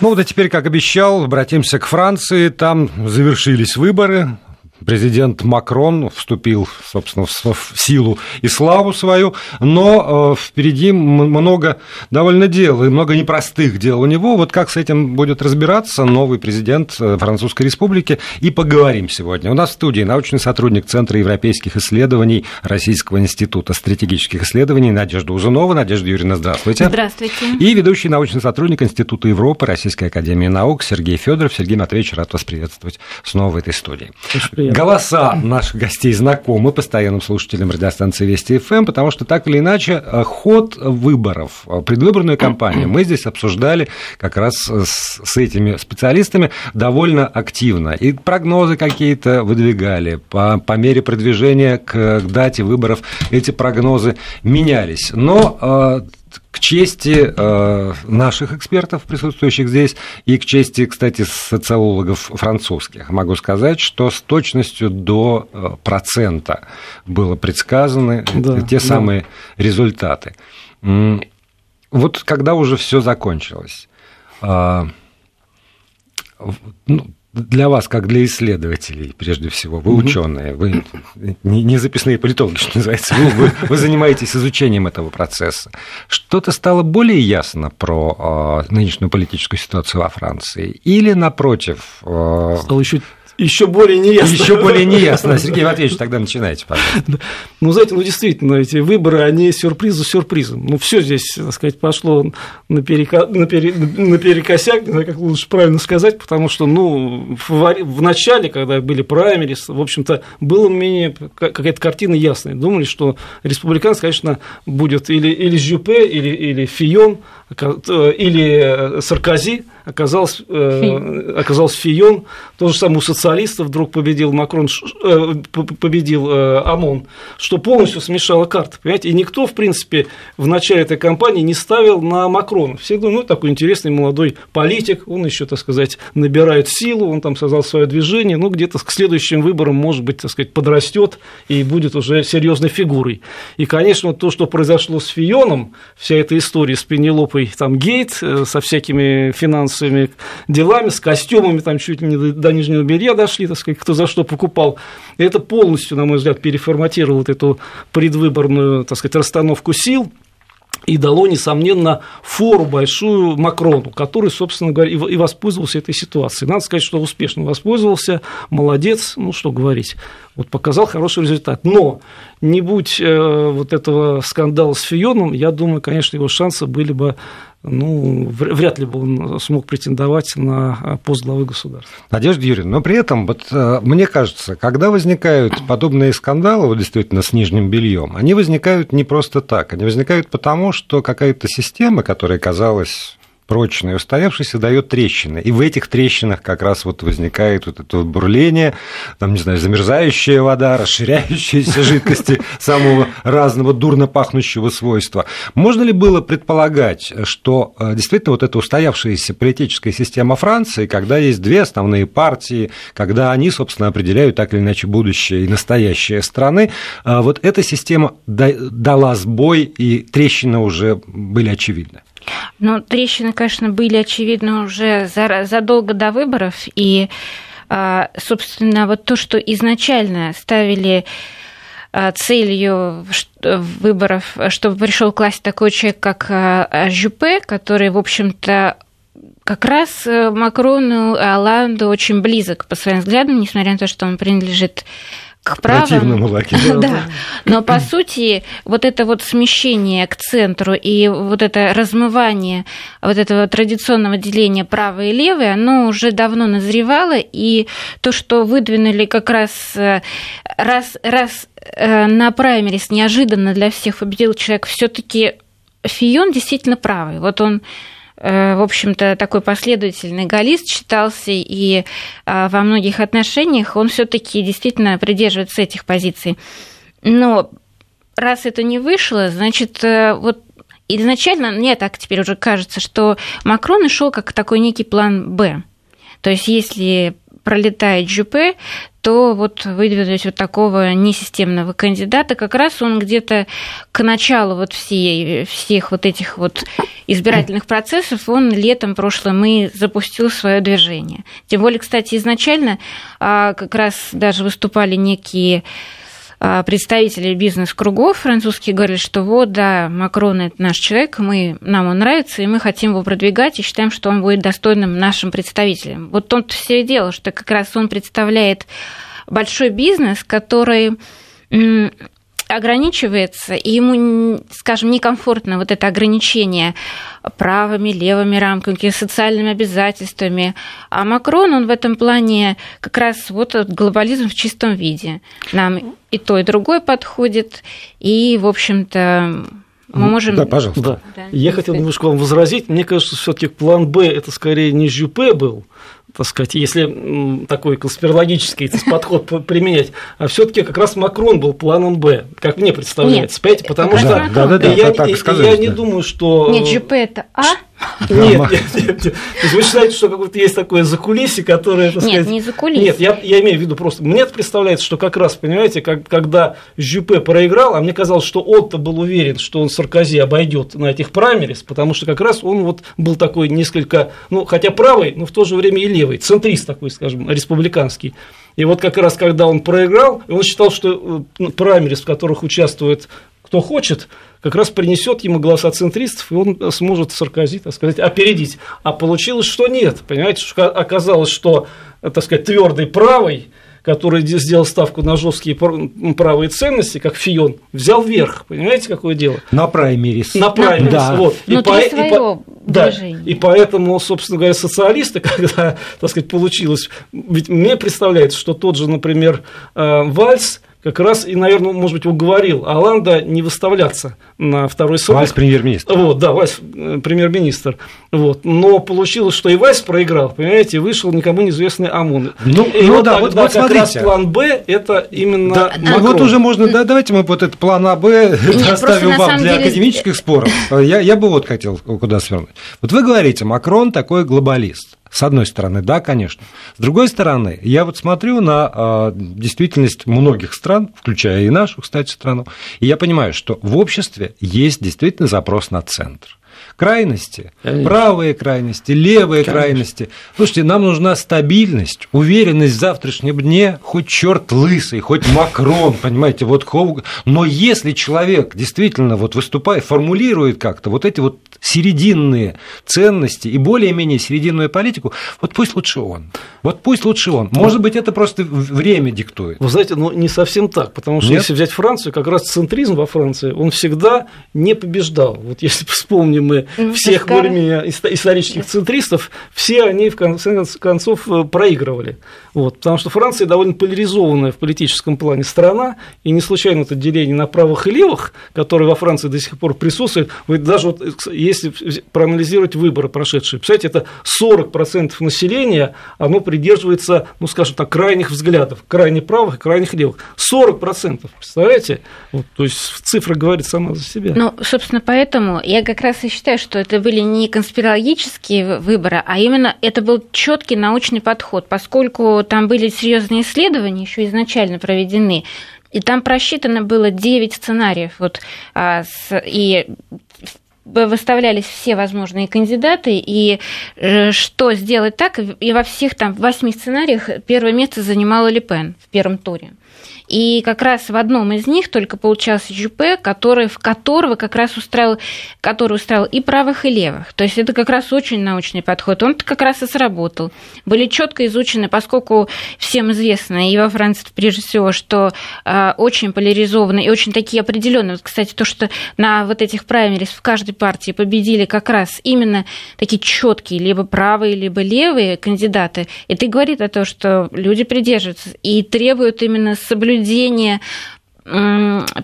Ну вот а теперь, как обещал, обратимся к Франции. Там завершились выборы президент Макрон вступил, собственно, в силу и славу свою, но э, впереди много довольно дел и много непростых дел у него. Вот как с этим будет разбираться новый президент э, Французской Республики, и поговорим сегодня. У нас в студии научный сотрудник Центра европейских исследований Российского института стратегических исследований Надежда Узунова. Надежда Юрьевна, здравствуйте. Здравствуйте. И ведущий научный сотрудник Института Европы Российской Академии Наук Сергей Федоров. Сергей Матвеевич, рад вас приветствовать снова в этой студии. Голоса наших гостей знакомы постоянным слушателям радиостанции Вести ФМ, потому что так или иначе э, ход выборов, э, предвыборную кампанию мы здесь обсуждали как раз с этими специалистами довольно активно. И прогнозы какие-то выдвигали. По, по мере продвижения к дате выборов эти прогнозы менялись. Но э, к чести э, наших экспертов, присутствующих здесь, и к чести, кстати, социологов французских, могу сказать, что с точностью до э, процента было предсказаны да, те да. самые результаты. Вот когда уже все закончилось, ну, для вас, как для исследователей, прежде всего, вы ученые, вы не записные политологи, что называется, вы, вы, вы занимаетесь изучением этого процесса. Что-то стало более ясно про э, нынешнюю политическую ситуацию во Франции? Или, напротив... Э... Стало еще еще более неясно. Еще более неясно. Сергей Матвеевич, тогда начинайте, пожалуйста. Ну, знаете, ну, действительно, эти выборы, они сюрприз за сюрпризом. Ну, все здесь, так сказать, пошло наперека... напер... наперекосяк, не знаю, как лучше правильно сказать, потому что, ну, в, в начале, когда были праймерис, в общем-то, было менее какая-то картина ясная. Думали, что республиканцы, конечно, будет или, или Жюпе, или, или Фион, или Саркози, оказался, э, оказался Фион, то же самое у социалистов вдруг победил Макрон, э, победил э, ОМОН, что полностью смешало карты, понимаете, и никто, в принципе, в начале этой кампании не ставил на Макрона, все думали, ну, такой интересный молодой политик, он еще, так сказать, набирает силу, он там создал свое движение, ну, где-то к следующим выборам, может быть, так сказать, подрастет и будет уже серьезной фигурой. И, конечно, то, что произошло с Фионом, вся эта история с Пенелопой, там, Гейт, э, со всякими финансовыми делами, с костюмами, там чуть ли не до, до нижнего белья дошли, так сказать, кто за что покупал. И это полностью, на мой взгляд, переформатировало вот эту предвыборную, так сказать, расстановку сил и дало, несомненно, фору большую Макрону, который, собственно говоря, и воспользовался этой ситуацией. Надо сказать, что успешно воспользовался, молодец, ну что говорить, вот показал хороший результат. Но не будь э, вот этого скандала с Фионом, я думаю, конечно, его шансы были бы ну, вряд ли бы он смог претендовать на пост главы государства. Надежда Юрьевна, но при этом, вот, э, мне кажется, когда возникают подобные скандалы, вот, действительно, с нижним бельем, они возникают не просто так, они возникают потому, что какая-то система, которая казалась прочный, устоявшийся, дает трещины. И в этих трещинах как раз вот возникает вот это бурление, там, не знаю, замерзающая вода, расширяющиеся жидкости самого разного дурно пахнущего свойства. Можно ли было предполагать, что э, действительно вот эта устоявшаяся политическая система Франции, когда есть две основные партии, когда они, собственно, определяют так или иначе будущее и настоящее страны, э, вот эта система дала сбой, и трещины уже были очевидны? Ну, трещины, конечно, были очевидны уже задолго до выборов, и, а, собственно, вот то, что изначально ставили а, целью выборов, чтобы пришел к власти такой человек, как а, Жюпе, который, в общем-то, как раз э, Макрону и Оланду очень близок по своим взглядам, несмотря на то, что он принадлежит к правым. лагерю. Да. Но по сути вот это вот смещение к центру и вот это размывание вот этого традиционного деления правое и левое, оно уже давно назревало, и то, что выдвинули как раз э, раз, раз э, на праймерис неожиданно для всех победил человек, все таки Фион действительно правый. Вот он в общем-то, такой последовательный галлист считался, и э, во многих отношениях он все таки действительно придерживается этих позиций. Но раз это не вышло, значит, э, вот изначально, мне так теперь уже кажется, что Макрон и шел как такой некий план «Б». То есть, если пролетает ЖП, то вот выдвинуть вот такого несистемного кандидата, как раз он где-то к началу вот всей, всех вот этих вот избирательных процессов, он летом прошлым и запустил свое движение. Тем более, кстати, изначально а, как раз даже выступали некие представители бизнес-кругов французские говорили, что вот, да, Макрон – это наш человек, мы, нам он нравится, и мы хотим его продвигать, и считаем, что он будет достойным нашим представителем. Вот в том-то все и дело, что как раз он представляет большой бизнес, который ограничивается, и ему, скажем, некомфортно вот это ограничение правыми, левыми рамками, социальными обязательствами. А Макрон, он в этом плане как раз вот глобализм в чистом виде. Нам и то, и другое подходит, и, в общем-то, мы можем... Да, пожалуйста. Да. Да, Я хотел немножко вам возразить. Мне кажется, все таки план «Б» – это скорее не Жюпе был, так сказать, если такой конспирологический подход применять, а все-таки как раз Макрон был планом Б, как мне представляется, понимаете, потому что да, да, да, я, так я, я не думаю, что... Нет, ЖП это А, нет, нет, нет, нет. То есть вы считаете, что какое-то есть такое закулисье, которое, так сказать... Нет, не закулисье. Нет, я, я имею в виду просто... Мне представляется, что как раз, понимаете, как, когда Жюпе проиграл, а мне казалось, что он-то был уверен, что он Саркози обойдет на этих праймерис, потому что как раз он вот был такой несколько, ну, хотя правый, но в то же время и левый, центрист такой, скажем, республиканский. И вот как раз, когда он проиграл, он считал, что э, праймерис, в которых участвует кто хочет, как раз принесет ему голоса центристов, и он сможет Саркози, так сказать, опередить. А получилось, что нет. Понимаете, что оказалось, что, так сказать, твердый правый, который сделал ставку на жесткие правые ценности, как Фион, взял верх. Понимаете, какое дело? На праймерис. На праймерис, да. вот. И, по, и, по, да, и поэтому, собственно говоря, социалисты, когда, так сказать, получилось, ведь мне представляется, что тот же, например, э, Вальс, как раз и, наверное, может быть, уговорил Аланда не выставляться на второй срок. Вайс премьер-министр. Вот, да, Вайс э, премьер-министр. Вот. Но получилось, что и Вайс проиграл, понимаете, вышел никому неизвестный ОМОН. Ну, и ну вот да, вот, вот как смотрите. раз план Б – это именно да, Макрон. Вот уже можно, да, давайте мы вот этот план А, Б оставим вам для деле... академических споров. Я, я бы вот хотел куда свернуть. Вот вы говорите, Макрон такой глобалист. С одной стороны, да, конечно. С другой стороны, я вот смотрю на э, действительность многих стран, включая и нашу, кстати, страну, и я понимаю, что в обществе есть действительно запрос на центр крайности, Конечно. правые крайности, левые Конечно. крайности. Слушайте, нам нужна стабильность, уверенность в завтрашнем дне, хоть черт лысый, хоть Макрон, понимаете, вот но если человек действительно вот выступает, формулирует как-то вот эти вот серединные ценности и более-менее серединную политику, вот пусть лучше он. Вот пусть лучше он. Может быть, это просто время диктует. Вы знаете, ну не совсем так, потому что Нет? если взять Францию, как раз центризм во Франции, он всегда не побеждал. Вот если вспомним мы ну, всех более-менее исторических центристов, все они в конце концов э, проигрывали. Вот, потому что Франция довольно поляризованная в политическом плане страна, и не случайно это деление на правых и левых, которое во Франции до сих пор присутствует. Вы даже вот, если проанализировать выборы прошедшие, представляете, это 40% населения, оно придерживается, ну, скажем так, крайних взглядов, крайне правых и крайних левых. 40%, представляете? Вот, то есть цифра говорит сама за себя. Ну, собственно, поэтому я как раз и считаю, что это были не конспирологические выборы, а именно это был четкий научный подход, поскольку там были серьезные исследования, еще изначально проведены, и там просчитано было 9 сценариев. Вот, а, и выставлялись все возможные кандидаты, и э, что сделать так, и во всех там восьми сценариях первое место занимала Лепен в первом туре. И как раз в одном из них только получался ЖП, который, в которого как раз устраивал, который устраивал и правых, и левых. То есть это как раз очень научный подход. Он как раз и сработал. Были четко изучены, поскольку всем известно, и во Франции прежде всего, что э, очень поляризованно и очень такие определенные. Вот, кстати, то, что на вот этих праймерис в каждой партии победили как раз именно такие четкие, либо правые, либо левые кандидаты, это и говорит о том, что люди придерживаются и требуют именно соблюдения соблюдение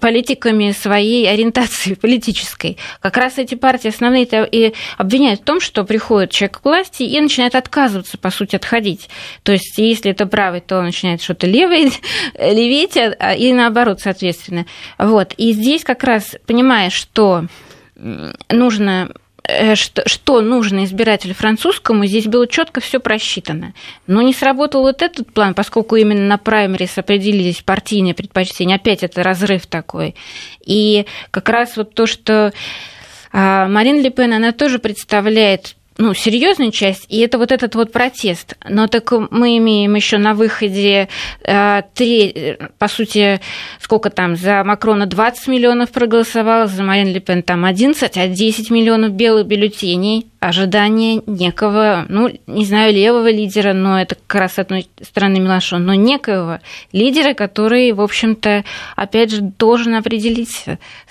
политиками своей ориентации политической. Как раз эти партии основные и обвиняют в том, что приходит человек к власти и начинает отказываться, по сути, отходить. То есть, если это правый, то он начинает что-то левое, леветь, а, и наоборот, соответственно. Вот. И здесь как раз, понимая, что нужно что, что нужно избирателю французскому, здесь было четко все просчитано. Но не сработал вот этот план, поскольку именно на праймерис определились партийные предпочтения. Опять это разрыв такой. И как раз вот то, что а, Марин Ле Пен, она тоже представляет ну, серьезную часть, и это вот этот вот протест. Но так мы имеем еще на выходе э, три, по сути, сколько там, за Макрона 20 миллионов проголосовало, за Марин Ле Пен там 11, а 10 миллионов белых бюллетеней ожидание некого, ну, не знаю, левого лидера, но это как раз с одной стороны Милошон, но некого лидера, который, в общем-то, опять же, должен определить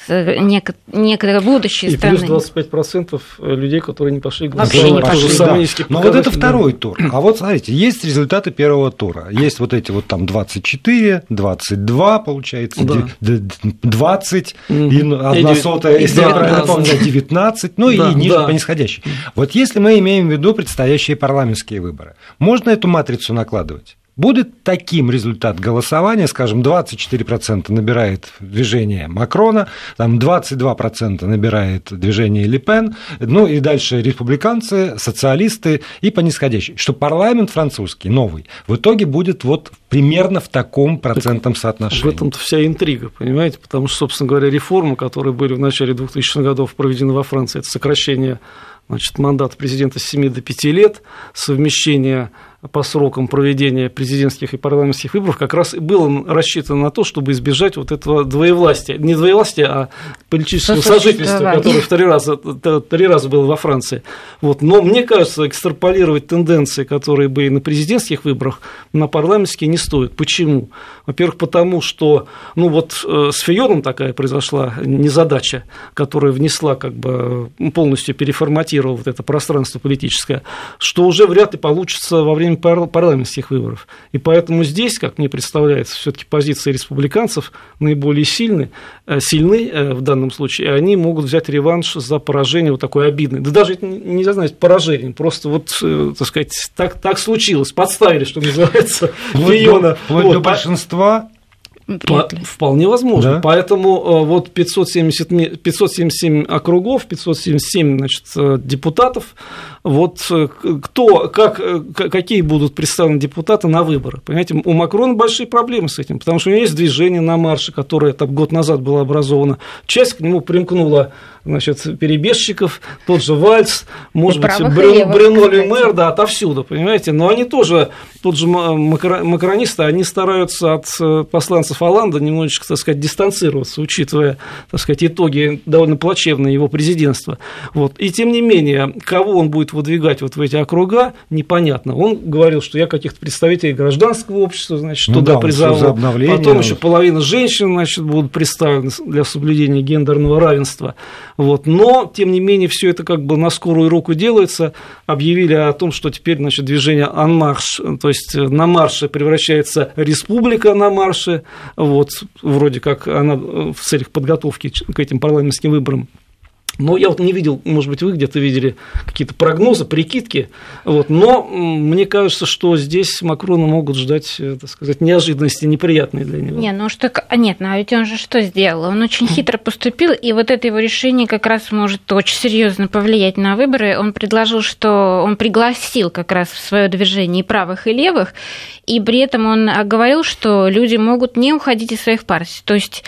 нек- некое будущее и страны. И плюс 25% людей, которые не пошли голосовать. Вообще не пошли. Да. Но вот это второй тур. А вот, смотрите, есть результаты первого тура. Есть вот эти вот там 24, 22, получается, да. 20, mm-hmm. и одна сотая, если я правильно помню, 19, ну да, и ниже да. по нисходящей. Вот если мы имеем в виду предстоящие парламентские выборы, можно эту матрицу накладывать? Будет таким результат голосования, скажем, 24% набирает движение Макрона, там 22% набирает движение Ле Пен, ну и дальше республиканцы, социалисты и по нисходящей, что парламент французский, новый, в итоге будет вот примерно в таком процентном соотношении. В этом-то вся интрига, понимаете, потому что, собственно говоря, реформы, которые были в начале 2000-х годов проведены во Франции, это сокращение значит, мандат президента с 7 до 5 лет, совмещение по срокам проведения президентских и парламентских выборов как раз и было рассчитано на то, чтобы избежать вот этого двоевластия. Не двоевластия, а политического сожительства, которое три раза, три раза было во Франции. Вот. Но мне кажется, экстраполировать тенденции, которые были на президентских выборах, на парламентские не стоит. Почему? Во-первых, потому что ну вот э, с Фионом такая произошла незадача, которая внесла, как бы полностью переформатировала вот это пространство политическое, что уже вряд ли получится во время время парламентских выборов. И поэтому здесь, как мне представляется, все-таки позиции республиканцев наиболее сильны, э, сильны э, в данном случае, и они могут взять реванш за поражение вот такое обидное. Да даже нельзя знать поражением, просто вот, э, так сказать, так, так случилось, подставили, что называется. Вплоть вот, до большинства по, вполне возможно. Да? Поэтому вот 570, 577 округов, 577 значит, депутатов, вот э, кто, как, э, какие будут представлены депутаты на выборы. Понимаете, у Макрона большие проблемы с этим, потому что у него есть движение на марше, которое там год назад было образовано. Часть к нему примкнула значит, перебежчиков, тот же Вальц, может быть, Брюн, Брюно Люмер, да, отовсюду, понимаете, но они тоже, тот же макронисты, они стараются от э, посланцев Оланда немножечко, так сказать, дистанцироваться, учитывая, так сказать, итоги довольно плачевные его президентства. Вот. И тем не менее, кого он будет выдвигать вот в эти округа, непонятно. Он говорил, что я каких-то представителей гражданского общества, значит, ну, туда да, призову. Потом еще половина женщин, значит, будут представлены для соблюдения гендерного равенства. Вот. Но, тем не менее, все это как бы на скорую руку делается. Объявили о том, что теперь значит, движение «Анмарш», то есть на марше превращается республика на марше, вот, вроде как она в целях подготовки к этим парламентским выборам но я вот не видел, может быть, вы где-то видели какие-то прогнозы, прикидки, вот, но мне кажется, что здесь Макрона могут ждать, э, так сказать, неожиданности неприятные для него. Не, ну что, нет, ну а ведь он же что сделал? Он очень хитро поступил, и вот это его решение как раз может очень серьезно повлиять на выборы. Он предложил, что он пригласил как раз в свое движение и правых, и левых, и при этом он говорил, что люди могут не уходить из своих партий, то есть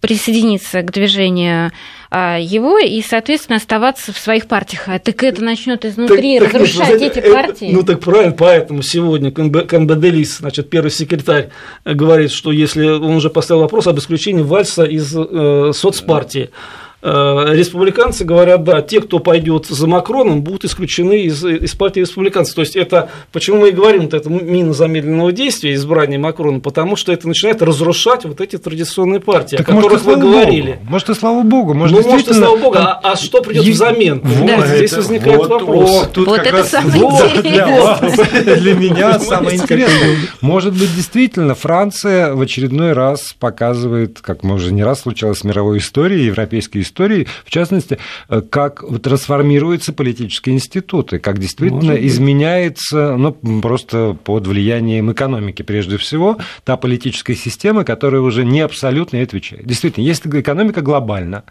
присоединиться к движению а, его и, соответственно, оставаться в своих партиях. А так это начнет изнутри так, разрушать так, эти это, партии. Ну так правильно, поэтому сегодня Канбаделис, значит, первый секретарь, говорит, что если он уже поставил вопрос об исключении Вальса из э, соцпартии. Э, республиканцы говорят, да, те, кто пойдет за Макроном, будут исключены из, из партии республиканцев. То есть это, почему мы и говорим, вот это мина замедленного действия, избрание Макрона, потому что это начинает разрушать вот эти традиционные партии, так, о которых может, вы говорили. Богу. Может, и слава богу. Может, ну, может, и слава богу. А, а что придет есть... взамен? Вот, да. Здесь возникает вот, вопрос. Вот, тут вот это раз... самое вот, для, для меня самое интересное. Может быть, действительно, Франция в очередной раз показывает, как мы уже не раз случалось в мировой истории, европейской истории, истории, в частности, э, как трансформируются политические институты, как действительно изменяется, ну, просто под влиянием экономики. Прежде всего, та политическая система, которая уже не абсолютно отвечает. Действительно, если экономика глобальна,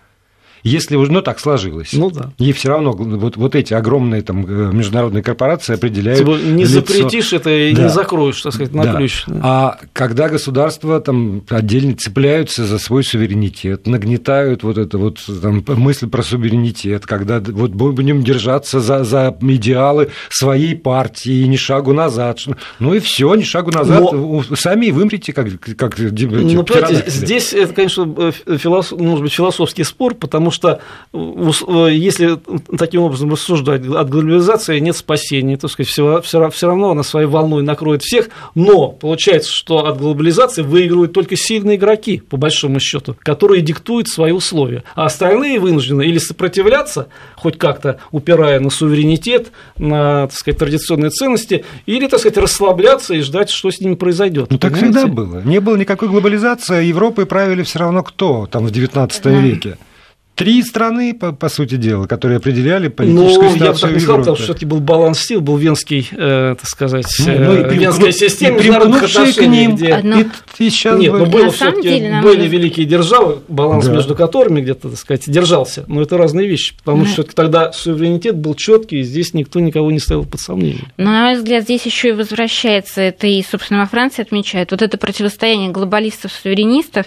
Если уже, ну, так сложилось. Ну, да. И все равно вот, вот эти огромные там э, международные корпорации определяют Типа, Не лицо. запретишь это и Да. не закроешь, так сказать, на Да. ключ. да. А когда государства там отдельно цепляются за свой суверенитет, нагнетают вот это вот там, мысль про суверенитет, когда вот будем держаться за, за идеалы своей партии, ни шагу назад. Ну и все, ни шагу назад. Но- Сами вымрите, как, как Ну, понимаете, здесь это, конечно, философ, может быть, философский спор, потому что ус- э, если таким образом рассуждать, от глобализации нет спасения, так сказать, все, все равно она своей волной накроет всех, но получается, что от глобализации выигрывают только сильные игроки, по большому счету, которые диктуют свои условия, а остальные вынуждены или сопротивляться, хоть как-то упирая на суверенитет, на, так сказать, традиционные ценности, или, так сказать, расслабляться и ждать, что с ними произойдет. Ну, так всегда было. Не было никакой глобализации, Европой правили все равно кто там в XIX веке. Три страны, по, по сути дела, которые определяли политическую Ну, я бы ситуацию так не сказал, потому что все-таки был баланс сил, был венский, э, так сказать, Ну, э, ну, и венская примкну- система и международных примкнувшие к ним, где... Одно- и, и сейчас Нет, ну было все-таки нам были великие державы, баланс Да. между которыми где-то, так сказать, держался. Но это разные вещи, потому Да. что всё-таки тогда суверенитет был четкий, и здесь никто никого не ставил под сомнение. Но, на мой взгляд, здесь еще и возвращается, это и, собственно, во Франции отмечают, вот это противостояние глобалистов-суверенистов,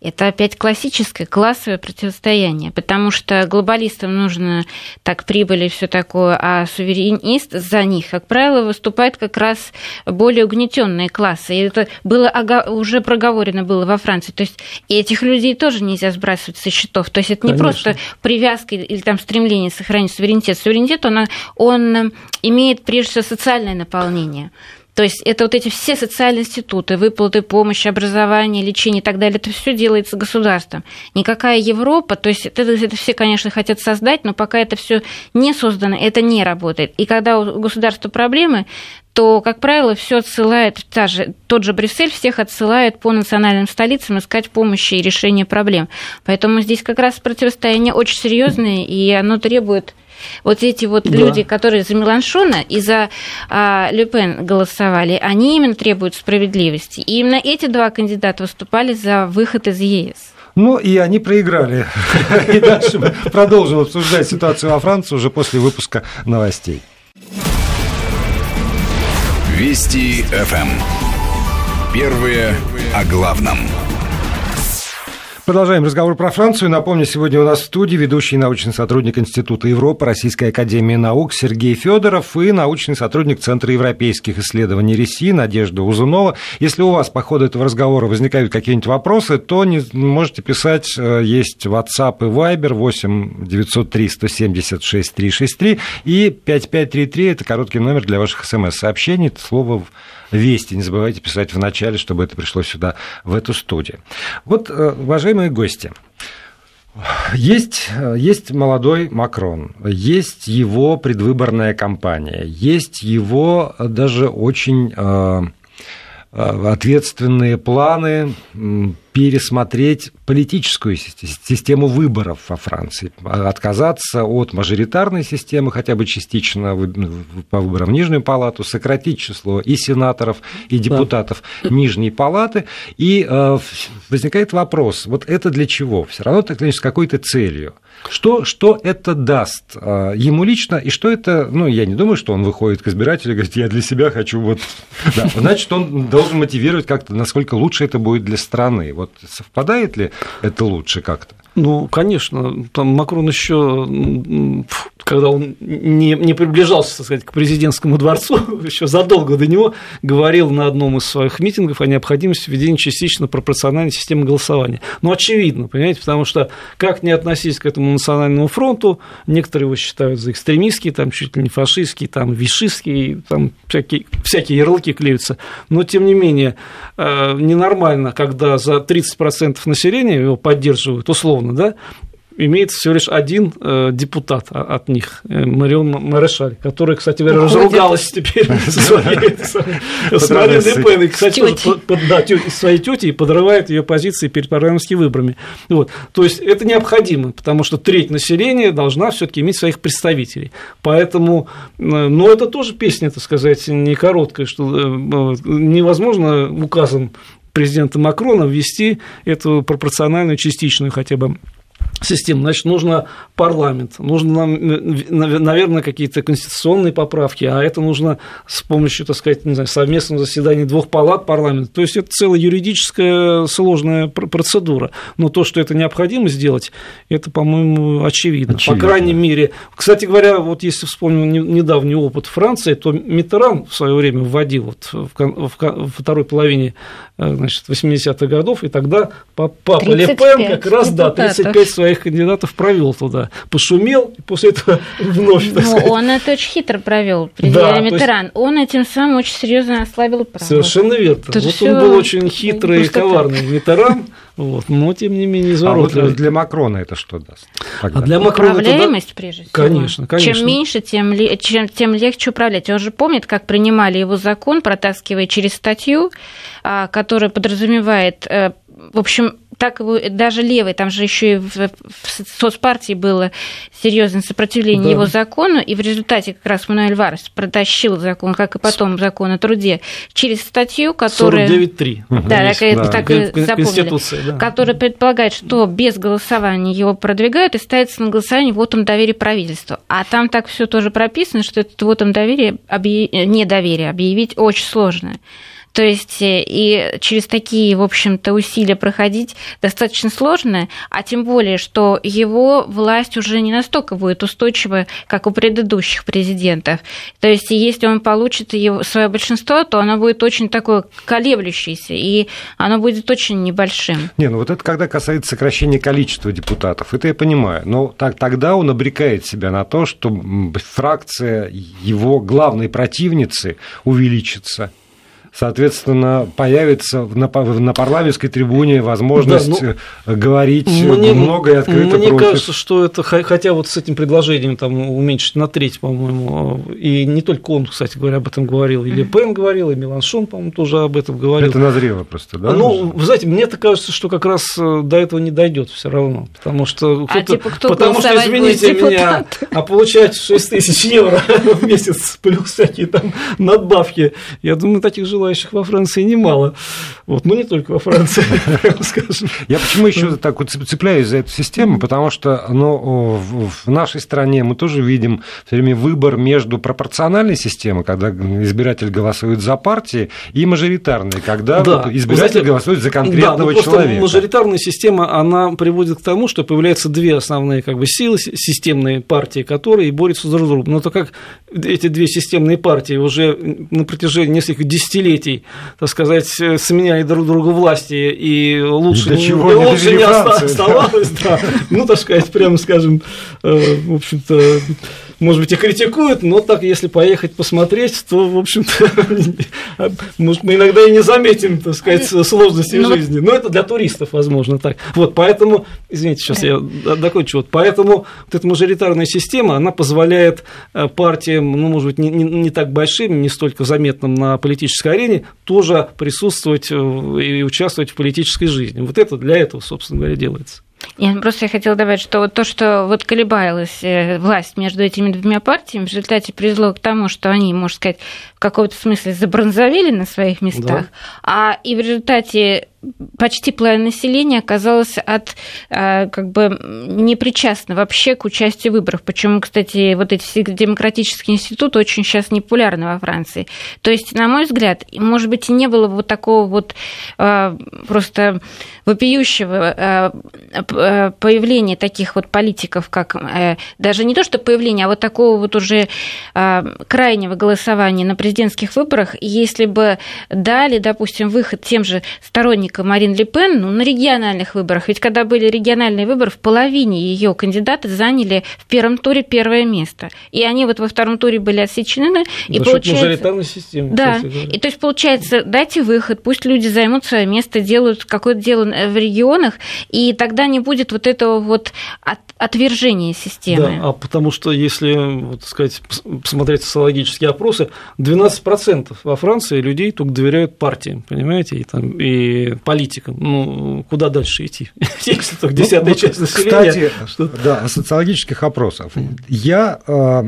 это опять классическое классовое противостояние, потому что глобалистам нужно так прибыли и все такое, а суверенист за них, как правило, выступает как раз более угнетенные классы. И это было уже проговорено было во Франции. То есть и этих людей тоже нельзя сбрасывать со счетов. То есть это не Конечно. просто привязка или там стремление сохранить суверенитет. Суверенитет, он, он имеет прежде всего социальное наполнение. То есть это вот эти все социальные институты, выплаты, помощь, образование, лечение и так далее, это все делается государством. Никакая Европа, то есть это, это все, конечно, хотят создать, но пока это все не создано, это не работает. И когда у государства проблемы, то, как правило, все отсылает, та же, тот же Брюссель всех отсылает по национальным столицам искать помощи и решения проблем. Поэтому здесь как раз противостояние очень серьезное, и оно требует вот эти вот Да. люди, которые за Меланшона и за а, Ле Пен голосовали, они именно требуют справедливости. И именно эти два кандидата выступали за выход из ЕС. Ну, и они проиграли. И дальше мы продолжим обсуждать ситуацию во Франции уже после выпуска новостей. Вести ФМ. Первые о главном. Продолжаем разговор про Францию. Напомню, сегодня у нас в студии ведущий научный сотрудник Института Европы Российской Академии Наук Сергей Федоров и научный сотрудник Центра европейских исследований РИСИ Надежда Узунова. Если у вас по ходу этого разговора возникают какие-нибудь вопросы, то не, можете писать. э, Есть WhatsApp и Viber 8 903 176 363 и 5533 – это короткий номер для ваших смс-сообщений. Слово «Вести». Не забывайте писать в начале, чтобы это пришло сюда, в эту студию. Вот, э, уважаемые гости, есть, э, есть молодой Макрон, есть его предвыборная кампания, есть его даже очень э, ответственные планы пересмотреть политическую си- систему выборов во Франции, а, отказаться от мажоритарной системы хотя бы частично по выборам в Нижнюю палату, сократить число и сенаторов, и депутатов Нижней палаты. И э, возникает вопрос, вот это для чего? Все равно так иначе, с какой-то целью. Что, что это даст э, ему лично, и что это, ну, я не думаю, что он выходит к избирателю и говорит, я для себя хочу вот... Да, значит, он должен мотивировать как-то, насколько лучше это будет для страны. Вот совпадает ли это лучше как-то? Ну, конечно, там Макрон еще, когда он не, не приближался, так сказать, к президентскому дворцу, еще задолго до него говорил на одном из своих митингов о необходимости введения частично пропорциональной системы голосования. Ну, очевидно, понимаете, потому что как не относиться к этому национальному фронту, некоторые его считают за экстремистский, там чуть ли не фашистский, там вишистский, там всякие, всякие ярлыки клеются, но тем не менее э, ненормально, когда за 30% населения его поддерживают, условно, да, имеется всего лишь один э, депутат о- от них, э, Марион Марешаль, которая, кстати говоря, Уходит. разругалась теперь со с Мариной Ле Пен, и, кстати, своей тети и подрывает ее позиции перед парламентскими выборами. Вот. То есть это необходимо, потому что треть населения должна все-таки иметь своих представителей. Поэтому, э, но это тоже песня, так сказать, не короткая, что э, невозможно указом президента Макрона ввести эту пропорциональную частичную хотя бы систему, значит, нужно парламент, нужно, наверное, какие-то конституционные поправки, а это нужно с помощью, так сказать, не знаю, совместного заседания двух палат парламента. То есть это целая юридическая сложная процедура. Но то, что это необходимо сделать, это, по-моему, очевидно. очевидно. По крайней мере, кстати говоря, вот если вспомним недавний опыт Франции, то Митеран в свое время вводил вот в второй половине э, значит, 80-х годов, и тогда папа Лепен как раз, да, 35 своих своих кандидатов провел туда, пошумел, и после этого вновь. Ну, сказать. он это очень хитро провел, да, Митеран. Есть... Он этим самым очень серьезно ослабил право. Совершенно верно. Тут вот он был очень хитрый и коварный Митеран. Вот, но тем не менее изворотливый. А вот для Макрона это что даст? Тогда? А для Макрона Управляемость, тогда... прежде всего. Конечно, конечно. Чем меньше, тем, чем, тем легче управлять. Он же помнит, как принимали его закон, протаскивая через статью, а, которая подразумевает э, в общем, так его даже левый, там же еще и в, в соцпартии было серьезное сопротивление да. его закону, и в результате как раз Мануэль Варес протащил закон, как и потом закон о труде, через статью, которая... 49.3. Да, так, да. так запомнили. Да. Которая предполагает, что без голосования его продвигают и ставится на голосование вотом доверия правительству. А там так все тоже прописано, что этот вотом доверия, объяв... недоверие объявить очень сложно. То есть э, и через такие, в общем-то, усилия проходить достаточно сложно, а тем более, что его власть уже не настолько будет устойчива, как у предыдущих президентов. То есть если он получит его, свое большинство, то оно будет очень такое колеблющееся, и оно будет очень небольшим. Не, ну вот это когда касается сокращения количества депутатов, это я понимаю, но так, тогда он обрекает себя на то, что фракция его главной противницы увеличится соответственно, появится на, на парламентской трибуне возможность да, ну, говорить мне, много и открыто мне против. кажется, что это, хотя вот с этим предложением там уменьшить на треть, по-моему, и не только он, кстати говоря, об этом говорил, и Лепен говорил, и Меланшон, по-моему, тоже об этом говорил. Это назрело просто, да? Ну, вы знаете, мне это кажется, что как раз э, до этого не дойдет все равно, потому что, а, типа, кто потому что, извините меня, а получать 6 тысяч евро в месяц плюс всякие там надбавки, я думаю, таких желающих желающих во Франции немало. Вот, но не только во Франции, скажем. Я почему еще так вот цепляюсь за эту систему, потому что ну, в нашей стране мы тоже видим все время выбор между пропорциональной системой, когда избиратель голосует за партии, и мажоритарной, когда да. вот избиратель знаете, голосует за конкретного да, человека. Мажоритарная система, она приводит к тому, что появляются две основные как бы, силы системные партии, которые борются друг с другом. Но то как эти две системные партии уже на протяжении нескольких десятилетий десятилетий, так сказать, э, сменяли друг друга власти, и лучше, не, чего и лучше не оставалось, да, ну, так сказать, прямо скажем, э, в общем-то, может быть, и критикуют, но так, если поехать посмотреть, то, в общем-то, может, мы иногда и не заметим, так сказать, сложности но... Ну жизни. Но это для туристов, возможно, так. Вот, поэтому, извините, сейчас я докончу. Вот, поэтому вот эта мажоритарная система, она позволяет э, партиям, ну, может быть, не, не, не так большим, не столько заметным на политической арене, тоже присутствовать э, и участвовать в политической жизни. Вот это для этого, собственно говоря, делается. Я просто я хотела добавить, что вот то, что вот колебалась э, власть между этими двумя партиями, в результате привело к тому, что они, можно сказать, в каком-то смысле забронзовели на своих местах, да. а и в результате почти половина населения оказалась от, а, как бы, не причастна вообще к участию в выборах. Почему, кстати, вот эти демократические институты очень сейчас не популярны во Франции. То есть, на мой взгляд, может быть, и не было вот такого вот а, просто вопиющего а, появления таких вот политиков, как э, даже не то, что появление, а вот такого вот уже крайнего голосования на президентских выборах, если бы дали, допустим, выход тем же сторонникам сторонника Марин Ле Пен ну, на региональных выборах. Ведь когда были региональные выборы, в половине ее кандидаты заняли в первом туре первое место. И они вот во втором туре были отсечены. И получается... система. Да. И то есть получается, дайте выход, пусть люди займут свое место, делают какое-то дело в регионах, и тогда не будет вот этого вот от, отвержения системы. Да, а потому что если, вот, сказать, посмотреть социологические опросы, 12% во Франции людей только доверяют партиям, понимаете, и, там, и политикам. Ну, куда дальше идти? Если ну, десятая часть населения. Кстати, да, социологических опросов. Я э,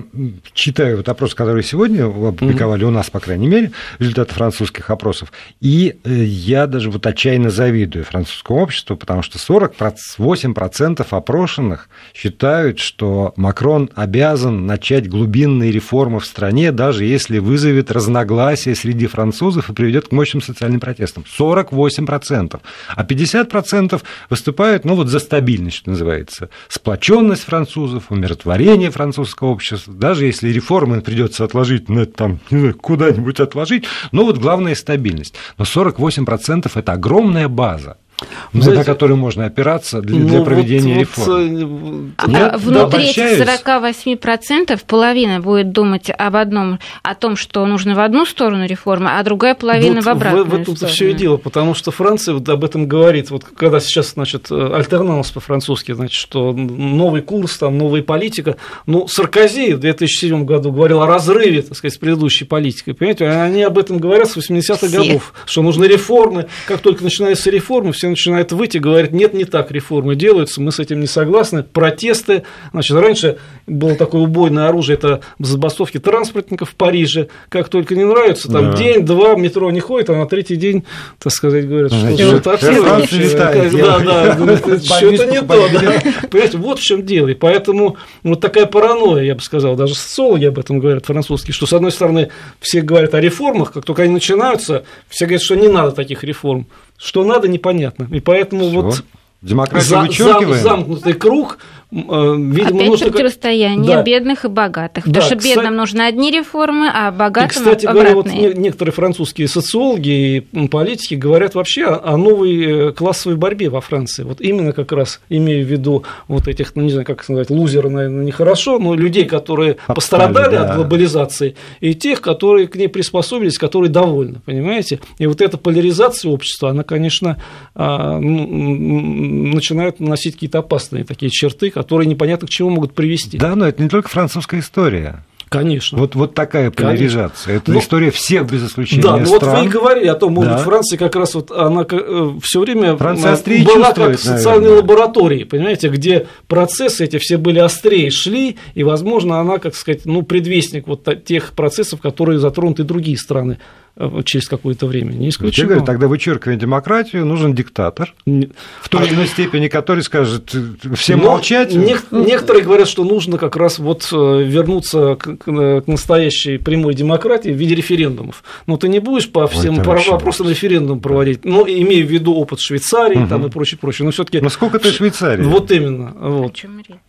читаю вот опросы, которые сегодня опубликовали у нас, по крайней мере, результаты французских опросов, и э, я даже вот отчаянно завидую французскому обществу, потому что 48% опрошенных считают, что Макрон обязан начать глубинные реформы в стране, даже если вызовет разногласия среди французов и приведет к мощным социальным протестам. 48%. А 50% выступают, ну вот за стабильность, что называется, сплоченность французов, умиротворение французского общества, даже если реформы придется отложить, ну, там, куда-нибудь отложить, но вот главное стабильность. Но 48% это огромная база. Ну, Знаете, на который можно опираться для, для ну, проведения вот, реформ. Вот, а внутри этих 48% половина будет думать об одном, о том, что нужно в одну сторону реформы, а другая половина вот в обратную в, в этом сторону. все и дело, потому что Франция вот об этом говорит. Вот когда сейчас, значит, альтернанс по-французски, значит, что новый курс, там, новая политика. Ну, Саркози в 2007 году говорил о разрыве, так сказать, с предыдущей политикой. Понимаете, они об этом говорят с 80-х годов, что нужны реформы. Как только начинаются реформы, все начинает выйти, говорит, нет, не так реформы делаются, мы с этим не согласны, протесты. Значит, раньше было такое убойное оружие, это забастовки транспортников в Париже, как только не нравится, там да. день-два метро не ходит, а на третий день, так сказать, говорят, что что-то Да, да, что-то не то. Понимаете, вот в чем дело. И поэтому вот такая паранойя, я бы сказал, даже социологи об этом говорят французские, что, с одной стороны, все говорят о реформах, как только они начинаются, все говорят, что не надо таких реформ. Что надо, непонятно. И поэтому Всё. вот Демократию за, вычеркиваем. замкнутый круг видимо, Опять нужно... противостояние да. бедных и богатых. Потому да, что бедным кстати... нужны одни реформы, а богатым и, кстати обратные. говоря, вот некоторые французские социологи и политики говорят вообще о новой э, классовой борьбе во Франции. Вот именно как раз имея в виду вот этих, ну не знаю, как сказать, лузеры, наверное, нехорошо, но людей, которые Отстали, пострадали да. от глобализации, и тех, которые к ней приспособились, которые довольны, понимаете? И вот эта поляризация общества, она, конечно, а, начинает носить какие-то опасные такие черты, которые непонятно к чему могут привести. Да, но это не только французская история. Конечно. Вот, вот такая поляризация. Конечно. Это но, ну, история всех без исключения. Да, ну вот вы и говорили о том, может да. быть, Франция как раз вот она э, все время Франция была как социальной наверное. лаборатории, понимаете, где процессы эти все были острее шли, и, возможно, она, как сказать, ну, предвестник вот тех процессов, которые затронут и другие страны. Э, через какое-то время. Не исключено. Говорю, тогда вычеркивая демократию, нужен диктатор, в той или иной степени, который скажет всем Но молчать. Некоторые говорят, что нужно как раз вот э, вернуться к настоящей прямой демократии в виде референдумов. Но ты не будешь по всем Ой, вопросам референдум проводить, но имея в виду опыт Швейцарии угу. там, и прочее, прочее. Но все-таки. Но сколько ты Швейцарии? Вот именно. Вот.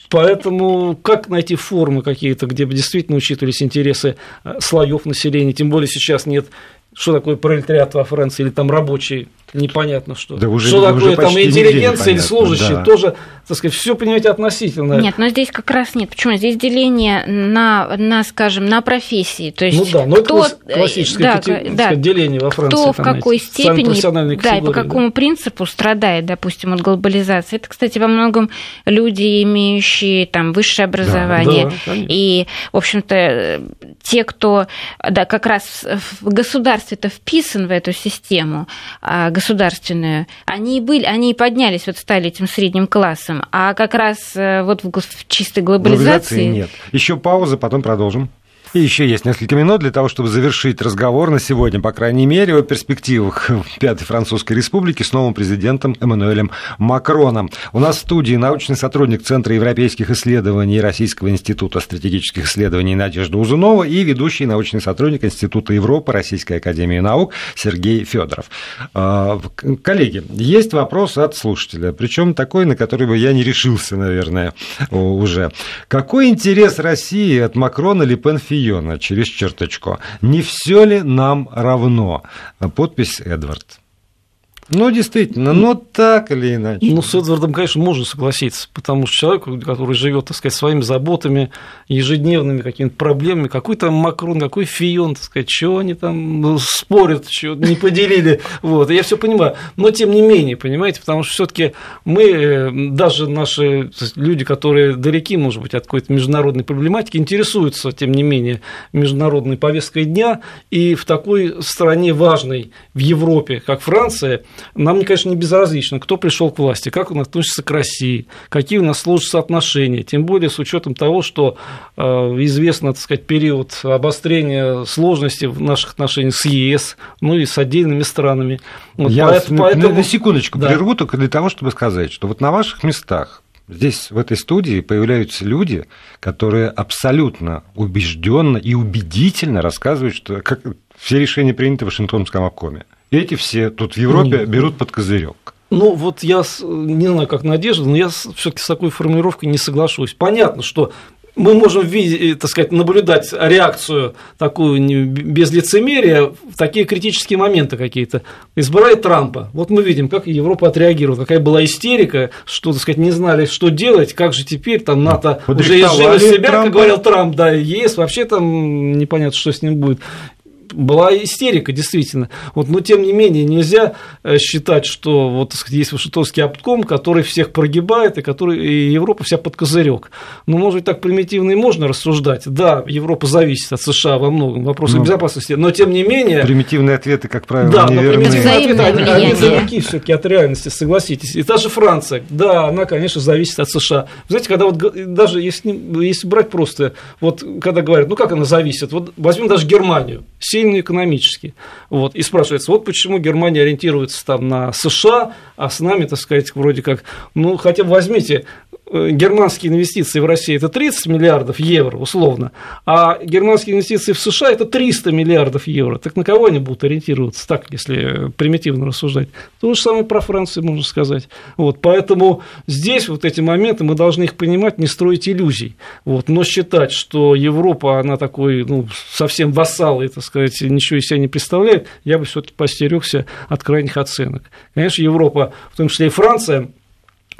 Поэтому как найти формы какие-то, где бы действительно учитывались интересы э, слоев населения, тем более сейчас нет что такое пролетариат во Франции или там рабочий непонятно что. Да уже, что такое уже там интеллигенция или служащие, да. тоже, так сказать, все понимаете, относительно. Нет, но здесь как раз нет. Почему? Здесь деление на, на скажем, на профессии. То есть ну да, но кто, это классическое да, категория, да, сказать, деление во Франции. Кто в какой эти, степени, да, и по какому да. принципу страдает, допустим, от глобализации. Это, кстати, во многом люди, имеющие там высшее образование. Да, да, и, в общем-то, те, кто да, как раз в государстве-то вписан в эту систему, а государственную, они и были, они и поднялись, вот стали этим средним классом, а как раз э, вот в чистой глобализации... глобализации нет. Еще пауза, потом продолжим. И еще есть несколько минут для того, чтобы завершить разговор на сегодня, по крайней мере, о перспективах Пятой Французской Республики с новым президентом Эммануэлем Макроном. У нас в студии научный сотрудник Центра европейских исследований Российского института стратегических исследований Надежда Узунова и ведущий научный сотрудник Института Европы Российской академии наук Сергей Федоров. А, коллеги, есть вопрос от слушателя, причем такой, на который бы я не решился, наверное, уже. Какой интерес России от Макрона Ле Фиона через черточку. Не все ли нам равно? Подпись Эдвард. Ну, действительно, но так или иначе. Ну, с Эдвардом, конечно, можно согласиться, потому что человек, который живет, так сказать, своими заботами, ежедневными какими-то проблемами, какой там Макрон, какой Фион, так сказать, чего они там ну, спорят, чего не поделили, вот, я все понимаю, но тем не менее, понимаете, потому что все таки мы, э, даже наши люди, которые далеки, может быть, от какой-то международной проблематики, интересуются, тем не менее, международной повесткой дня, и в такой стране важной в Европе, как Франция, нам, конечно, не безразлично, кто пришел к власти, как он относится к России, какие у нас сложатся отношения, тем более с учетом того, что э, известно, так сказать, период обострения сложностей в наших отношениях с ЕС, ну и с отдельными странами. Вот Я поэтому, поэтому... на секундочку да. прерву только для того, чтобы сказать, что вот на ваших местах Здесь, в этой студии, появляются люди, которые абсолютно убежденно и убедительно рассказывают, что как все решения приняты в Вашингтонском обкоме. Эти все тут в Европе Нет. берут под козырек. Ну, вот я не знаю, как Надежда, но я все-таки с такой формулировкой не соглашусь. Понятно, что мы можем видеть, э, так сказать, наблюдать реакцию такую без лицемерия в такие критические моменты какие-то. Избирает Трампа. Вот мы видим, как Европа отреагировала, какая была истерика, что, так сказать, не знали, что делать, как же теперь там НАТО уже изжили себя, Трампа. как говорил Трамп, да, ЕС, вообще там непонятно, что с ним будет была истерика, действительно. Вот, но тем не менее нельзя э, считать, что вот есть Вашингтонский обком, который всех прогибает, и который и Европа вся под козырек. Ну, может быть, так примитивно и можно рассуждать. Да, Европа зависит от США во многом вопросах ну, безопасности, но тем не менее. Примитивные ответы, как правило, да, неверные. но примитивные ответы, они, они далеки все-таки от реальности, согласитесь. И та же Франция, да, она, конечно, зависит от США. Знаете, когда вот даже если, если брать просто, вот когда говорят, ну как она зависит, вот возьмем даже Германию сильно экономически. Вот, и спрашивается, вот почему Германия ориентируется там на США, а с нами, так сказать, вроде как, ну, хотя бы возьмите, Э, германские инвестиции в России это 30 миллиардов евро, условно, а германские инвестиции в США это 300 миллиардов евро. Так на кого они будут ориентироваться, так, если примитивно рассуждать? То же самое про Францию можно сказать. Вот, поэтому здесь вот эти моменты мы должны их понимать, не строить иллюзий. Вот, но считать, что Европа, она такой, ну, совсем вассал, так сказать, ничего из себя не представляет, я бы все-таки постерегся от крайних оценок. Конечно, Европа, в том числе и Франция,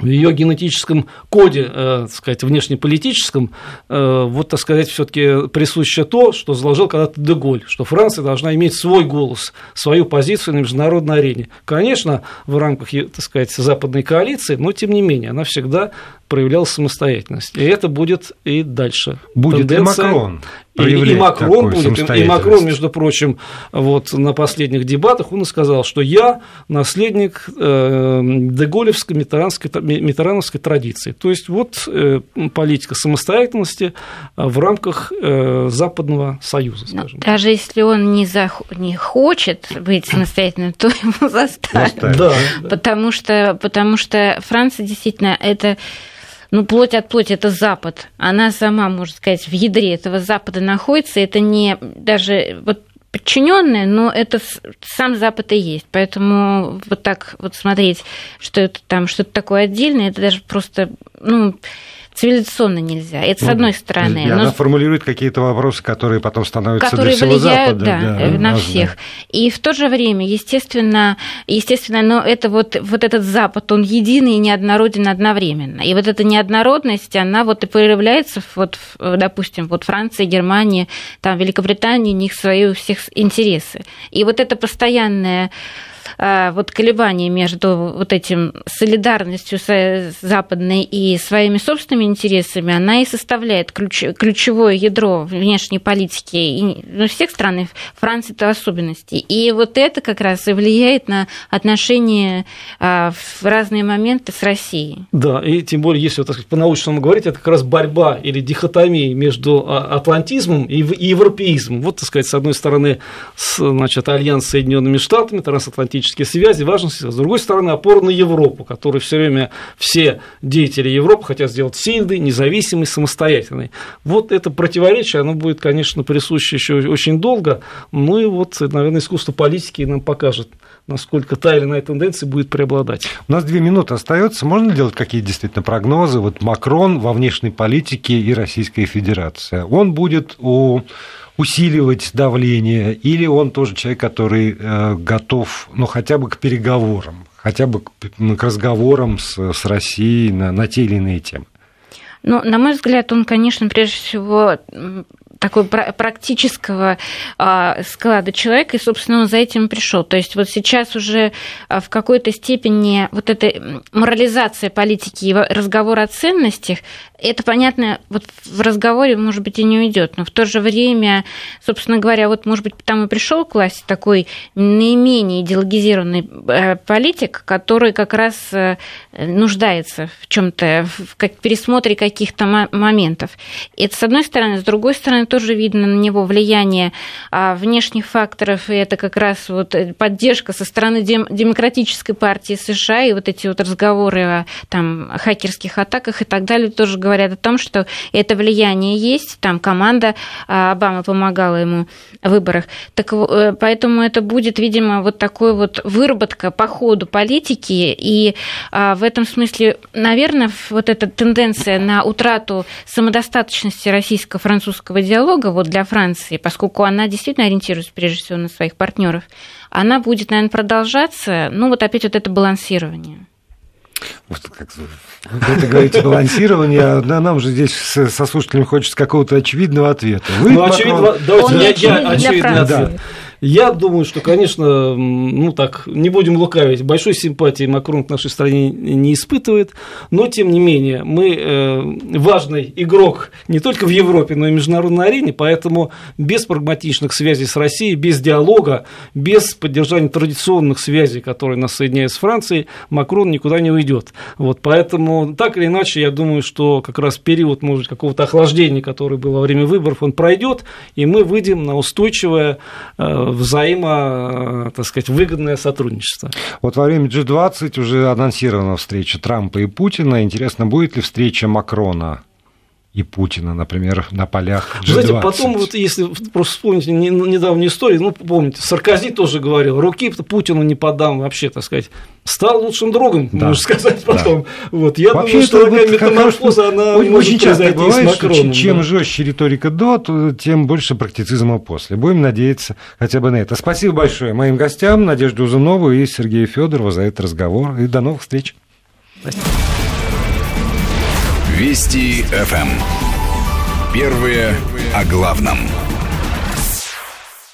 в ее генетическом коде, э, так сказать, внешнеполитическом, э, вот, так сказать, все-таки присуще то, что заложил когда-то Деголь, что Франция должна иметь свой голос, свою позицию на международной арене. Конечно, в рамках, так сказать, западной коалиции, но тем не менее, она всегда проявлял самостоятельность. И это будет и дальше. Будет Тенденция... и Макрон. И, и Макрон будет, и Макрон, между прочим, вот на последних дебатах он сказал, что я наследник э, деголевской митерановской, митерановской традиции. То есть вот э, политика самостоятельности в рамках э, Западного Союза, скажем. Но даже если он не, зах... не хочет быть самостоятельным, то ему заставят. Да, потому, Что, потому что Франция действительно это ну, плоть от плоти – это Запад. Она сама, можно сказать, в ядре этого Запада находится. Это не даже вот подчиненные, но это сам Запад и есть. Поэтому вот так вот смотреть, что это там что-то такое отдельное, это даже просто, ну, цивилизационно нельзя. Это с ну, одной стороны. И но... Она формулирует какие-то вопросы, которые потом становятся которые для всего влияют, Запада. Да, да, на всех. И в то же время, естественно, естественно, но это вот, вот этот Запад, он единый и неоднороден одновременно. И вот эта неоднородность, она вот и проявляется, вот, допустим, вот Франция, Германия, там Великобритания, у них свои у всех интересы. И вот это постоянное вот колебания между вот этим солидарностью западной и своими собственными интересами, она и составляет ключ, ключевое ядро внешней политики и, ну, всех стран, Франции-то в особенности. И вот это как раз и влияет на отношения а, в разные моменты с Россией. Да, и тем более, если так сказать, по-научному говорить, это как раз борьба или дихотомия между а, атлантизмом и европеизмом. Вот, так сказать, с одной стороны, значит, альянс с Соединенными Штатами, трансатлантический политические связи, важность. С другой стороны, опора на Европу, которую все время все деятели Европы хотят сделать сильной, независимой, самостоятельной. Вот это противоречие, оно будет, конечно, присуще еще очень долго, ну и вот, наверное, искусство политики нам покажет, насколько та или иная тенденция будет преобладать. У нас две минуты остается. Можно делать какие действительно прогнозы? Вот Макрон во внешней политике и Российская Федерация. Он будет у усиливать давление, или он тоже человек, который э, готов, ну, хотя бы к переговорам, хотя бы к, к разговорам с, с Россией на, на те или иные темы? Ну, на мой взгляд, он, конечно, прежде всего такой практического а, склада человека, и, собственно, он за этим пришел. То есть вот сейчас уже а, в какой-то степени вот эта морализация политики и разговор о ценностях, это, понятно, вот в разговоре, может быть, и не уйдет, но в то же время, собственно говоря, вот, может быть, там и пришел к власти такой наименее идеологизированный э, политик, который как раз э, нуждается в чем-то, в пересмотре каких-то моментов. Это с одной стороны, с другой стороны, тоже видно на него влияние а, внешних факторов, и это как раз вот э, поддержка со стороны Демократической партии США, и вот эти вот разговоры о там, хакерских атаках и так далее тоже говорят о том, что это влияние есть, там команда а, Обамы помогала ему в выборах. Так, э, поэтому это будет, видимо, вот такой вот выработка по ходу политики, и а, в этом смысле, наверное, вот эта тенденция на утрату самодостаточности российско-французского диалога вот для Франции, поскольку она действительно ориентируется прежде всего на своих партнеров, она будет, наверное, продолжаться. Ну, вот опять вот это балансирование. Вот как вы это говорите балансирование, а нам же здесь со слушателями хочется какого-то очевидного ответа. Вы, ну, очевидно, давайте я, я очевидный ответ. Я думаю, что, конечно, ну так, не будем лукавить, большой симпатии Макрон к нашей стране не испытывает, но, тем не менее, мы э, важный игрок не только в Европе, но и в международной арене, поэтому без прагматичных связей с Россией, без диалога, без поддержания традиционных связей, которые нас соединяют с Францией, Макрон никуда не уйдет. Вот, поэтому, так или иначе, я думаю, что как раз период, может, какого-то охлаждения, который был во время выборов, он пройдет, и мы выйдем на устойчивое э, взаимо, так сказать, выгодное сотрудничество. Вот во время G20 уже анонсирована встреча Трампа и Путина. Интересно, будет ли встреча Макрона и Путина, например, на полях G20. Знаете, потом, вот если просто вспомните недавнюю историю, ну, помните, Саркози тоже говорил, руки Путину не подам вообще, так сказать, стал лучшим другом, да. можно сказать потом. Да. Вот, я вообще думаю, что такая метаморфоза, она очень, очень часто бывает, с Макроном, что чем да. жестче риторика до, тем больше практицизма после. Будем надеяться хотя бы на это. Спасибо большое моим гостям, Надежде Узунову и Сергею Федорову за этот разговор. И до новых встреч. Спасибо. Вести ФМ. Первые о главном.